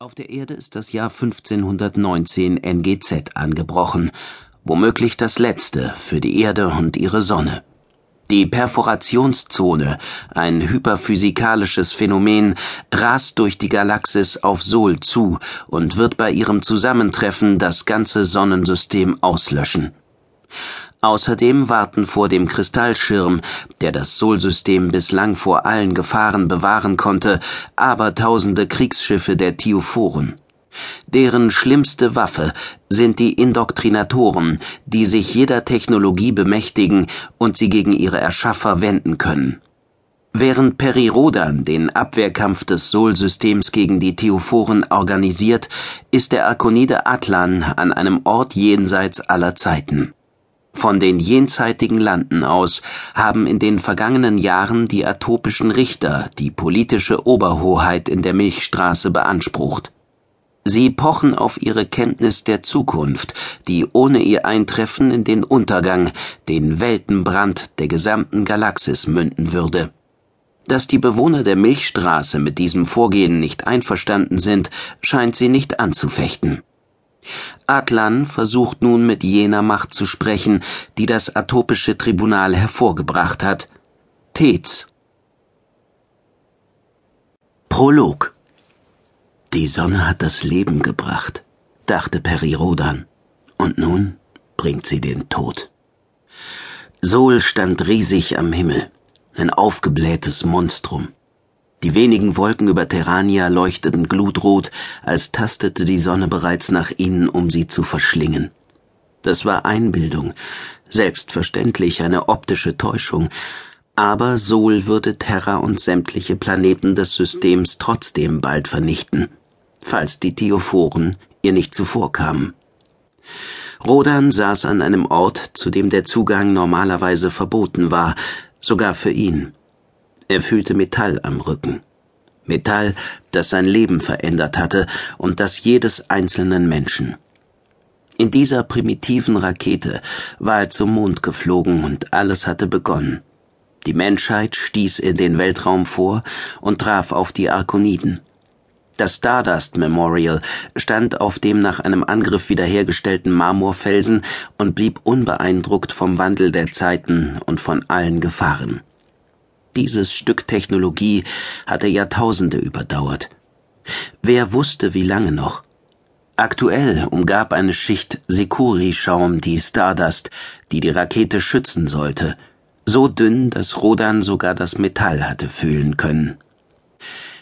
Auf der Erde ist das Jahr 1519 NGZ angebrochen, womöglich das letzte für die Erde und ihre Sonne. Die Perforationszone, ein hyperphysikalisches Phänomen, rast durch die Galaxis auf Sol zu und wird bei ihrem Zusammentreffen das ganze Sonnensystem auslöschen. Außerdem warten vor dem Kristallschirm, der das Solsystem bislang vor allen Gefahren bewahren konnte, abertausende Kriegsschiffe der Thiophoren. Deren schlimmste Waffe sind die Indoktrinatoren, die sich jeder Technologie bemächtigen und sie gegen ihre Erschaffer wenden können. Während Perirodan den Abwehrkampf des Solsystems gegen die Theophoren organisiert, ist der Arkonide Atlan an einem Ort jenseits aller Zeiten. Von den jenseitigen Landen aus haben in den vergangenen Jahren die atopischen Richter die politische Oberhoheit in der Milchstraße beansprucht. Sie pochen auf ihre Kenntnis der Zukunft, die ohne ihr Eintreffen in den Untergang, den Weltenbrand der gesamten Galaxis münden würde. Dass die Bewohner der Milchstraße mit diesem Vorgehen nicht einverstanden sind, scheint sie nicht anzufechten. Atlan versucht nun mit jener Macht zu sprechen, die das atopische Tribunal hervorgebracht hat. Tez. Prolog Die Sonne hat das Leben gebracht, dachte Peri Rodan, und nun bringt sie den Tod. Sol stand riesig am Himmel, ein aufgeblähtes Monstrum. Die wenigen Wolken über Terrania leuchteten glutrot, als tastete die Sonne bereits nach ihnen, um sie zu verschlingen. Das war Einbildung, selbstverständlich eine optische Täuschung, aber Sol würde Terra und sämtliche Planeten des Systems trotzdem bald vernichten, falls die Theophoren ihr nicht zuvorkamen. Rodan saß an einem Ort, zu dem der Zugang normalerweise verboten war, sogar für ihn. Er fühlte Metall am Rücken. Metall, das sein Leben verändert hatte und das jedes einzelnen Menschen. In dieser primitiven Rakete war er zum Mond geflogen und alles hatte begonnen. Die Menschheit stieß in den Weltraum vor und traf auf die Arkoniden. Das Stardust Memorial stand auf dem nach einem Angriff wiederhergestellten Marmorfelsen und blieb unbeeindruckt vom Wandel der Zeiten und von allen Gefahren. Dieses Stück Technologie hatte Jahrtausende überdauert. Wer wusste, wie lange noch? Aktuell umgab eine Schicht Sekuri-Schaum die Stardust, die die Rakete schützen sollte, so dünn, dass Rodan sogar das Metall hatte fühlen können.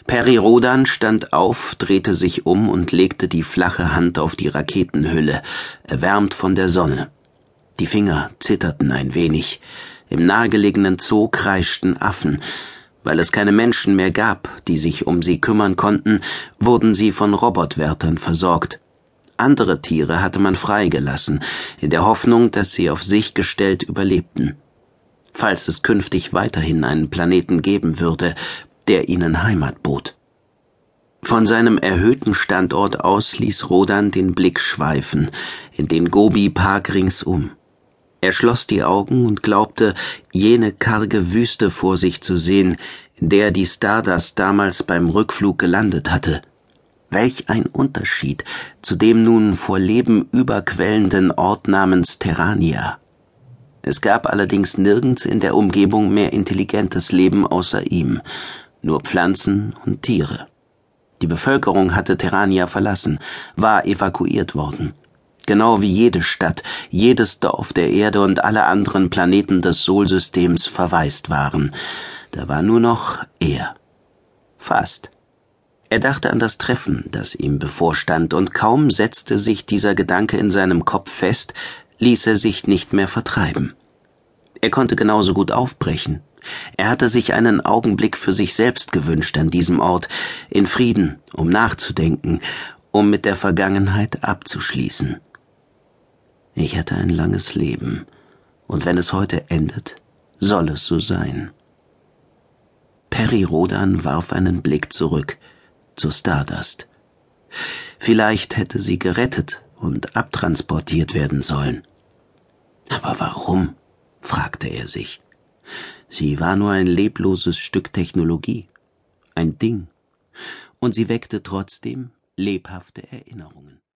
Peri Rodan stand auf, drehte sich um und legte die flache Hand auf die Raketenhülle, erwärmt von der Sonne. Die Finger zitterten ein wenig. Im nahegelegenen Zoo kreischten Affen. Weil es keine Menschen mehr gab, die sich um sie kümmern konnten, wurden sie von Robotwärtern versorgt. Andere Tiere hatte man freigelassen, in der Hoffnung, dass sie auf sich gestellt überlebten. Falls es künftig weiterhin einen Planeten geben würde, der ihnen Heimat bot. Von seinem erhöhten Standort aus ließ Rodan den Blick schweifen in den Gobi Park ringsum. Er schloss die Augen und glaubte, jene karge Wüste vor sich zu sehen, in der die Stardust damals beim Rückflug gelandet hatte. Welch ein Unterschied zu dem nun vor Leben überquellenden Ort namens Terrania. Es gab allerdings nirgends in der Umgebung mehr intelligentes Leben außer ihm, nur Pflanzen und Tiere. Die Bevölkerung hatte Terrania verlassen, war evakuiert worden genau wie jede Stadt, jedes Dorf der Erde und alle anderen Planeten des Solsystems verwaist waren. Da war nur noch er. Fast. Er dachte an das Treffen, das ihm bevorstand, und kaum setzte sich dieser Gedanke in seinem Kopf fest, ließ er sich nicht mehr vertreiben. Er konnte genauso gut aufbrechen. Er hatte sich einen Augenblick für sich selbst gewünscht an diesem Ort, in Frieden, um nachzudenken, um mit der Vergangenheit abzuschließen. Ich hatte ein langes Leben, und wenn es heute endet, soll es so sein. Perry Rodan warf einen Blick zurück zu Stardust. Vielleicht hätte sie gerettet und abtransportiert werden sollen. Aber warum? fragte er sich. Sie war nur ein lebloses Stück Technologie, ein Ding, und sie weckte trotzdem, lebhafte Erinnerungen.